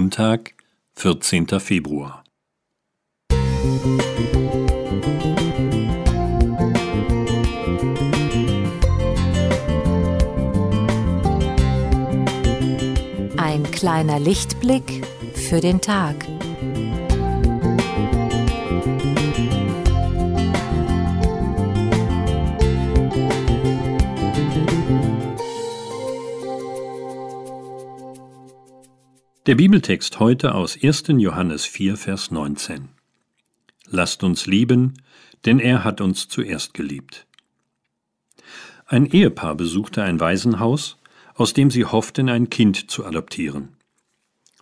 Montag, 14. Februar. Ein kleiner Lichtblick für den Tag. Der Bibeltext heute aus 1. Johannes 4, Vers 19. Lasst uns lieben, denn er hat uns zuerst geliebt. Ein Ehepaar besuchte ein Waisenhaus, aus dem sie hofften, ein Kind zu adoptieren.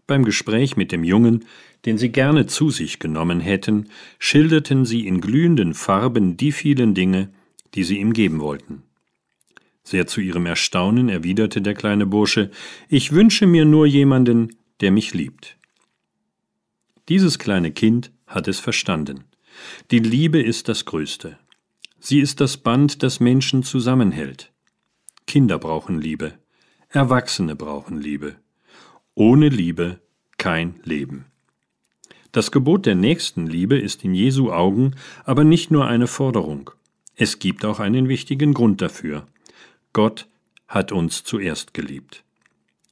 Beim Gespräch mit dem Jungen, den sie gerne zu sich genommen hätten, schilderten sie in glühenden Farben die vielen Dinge, die sie ihm geben wollten. Sehr zu ihrem Erstaunen erwiderte der kleine Bursche Ich wünsche mir nur jemanden, der mich liebt. Dieses kleine Kind hat es verstanden. Die Liebe ist das Größte. Sie ist das Band, das Menschen zusammenhält. Kinder brauchen Liebe. Erwachsene brauchen Liebe. Ohne Liebe kein Leben. Das Gebot der Nächstenliebe ist in Jesu Augen aber nicht nur eine Forderung. Es gibt auch einen wichtigen Grund dafür. Gott hat uns zuerst geliebt.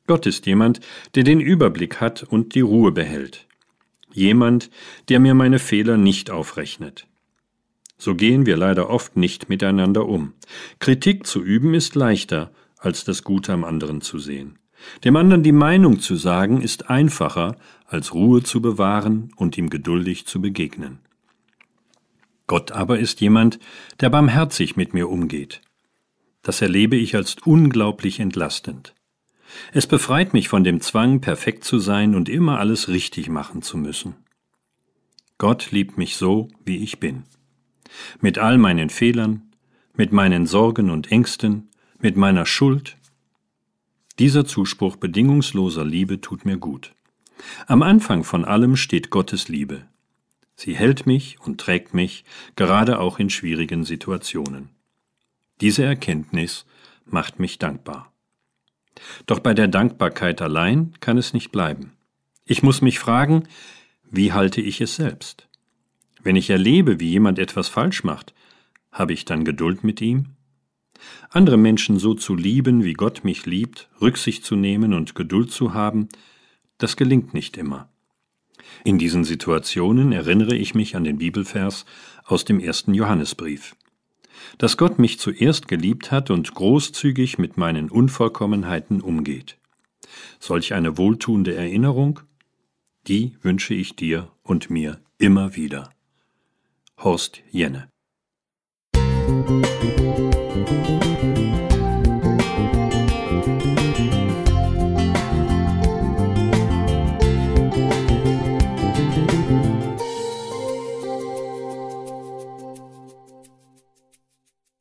Gott ist jemand, der den Überblick hat und die Ruhe behält. Jemand, der mir meine Fehler nicht aufrechnet. So gehen wir leider oft nicht miteinander um. Kritik zu üben ist leichter, als das Gute am anderen zu sehen. Dem anderen die Meinung zu sagen, ist einfacher, als Ruhe zu bewahren und ihm geduldig zu begegnen. Gott aber ist jemand, der barmherzig mit mir umgeht. Das erlebe ich als unglaublich entlastend. Es befreit mich von dem Zwang, perfekt zu sein und immer alles richtig machen zu müssen. Gott liebt mich so, wie ich bin. Mit all meinen Fehlern, mit meinen Sorgen und Ängsten, mit meiner Schuld. Dieser Zuspruch bedingungsloser Liebe tut mir gut. Am Anfang von allem steht Gottes Liebe. Sie hält mich und trägt mich, gerade auch in schwierigen Situationen. Diese Erkenntnis macht mich dankbar. Doch bei der Dankbarkeit allein kann es nicht bleiben. Ich muss mich fragen, wie halte ich es selbst? Wenn ich erlebe, wie jemand etwas falsch macht, habe ich dann Geduld mit ihm? Andere Menschen so zu lieben, wie Gott mich liebt, Rücksicht zu nehmen und Geduld zu haben, das gelingt nicht immer. In diesen Situationen erinnere ich mich an den Bibelvers aus dem ersten Johannesbrief dass Gott mich zuerst geliebt hat und großzügig mit meinen Unvollkommenheiten umgeht. Solch eine wohltuende Erinnerung, die wünsche ich dir und mir immer wieder. Horst Jenne Musik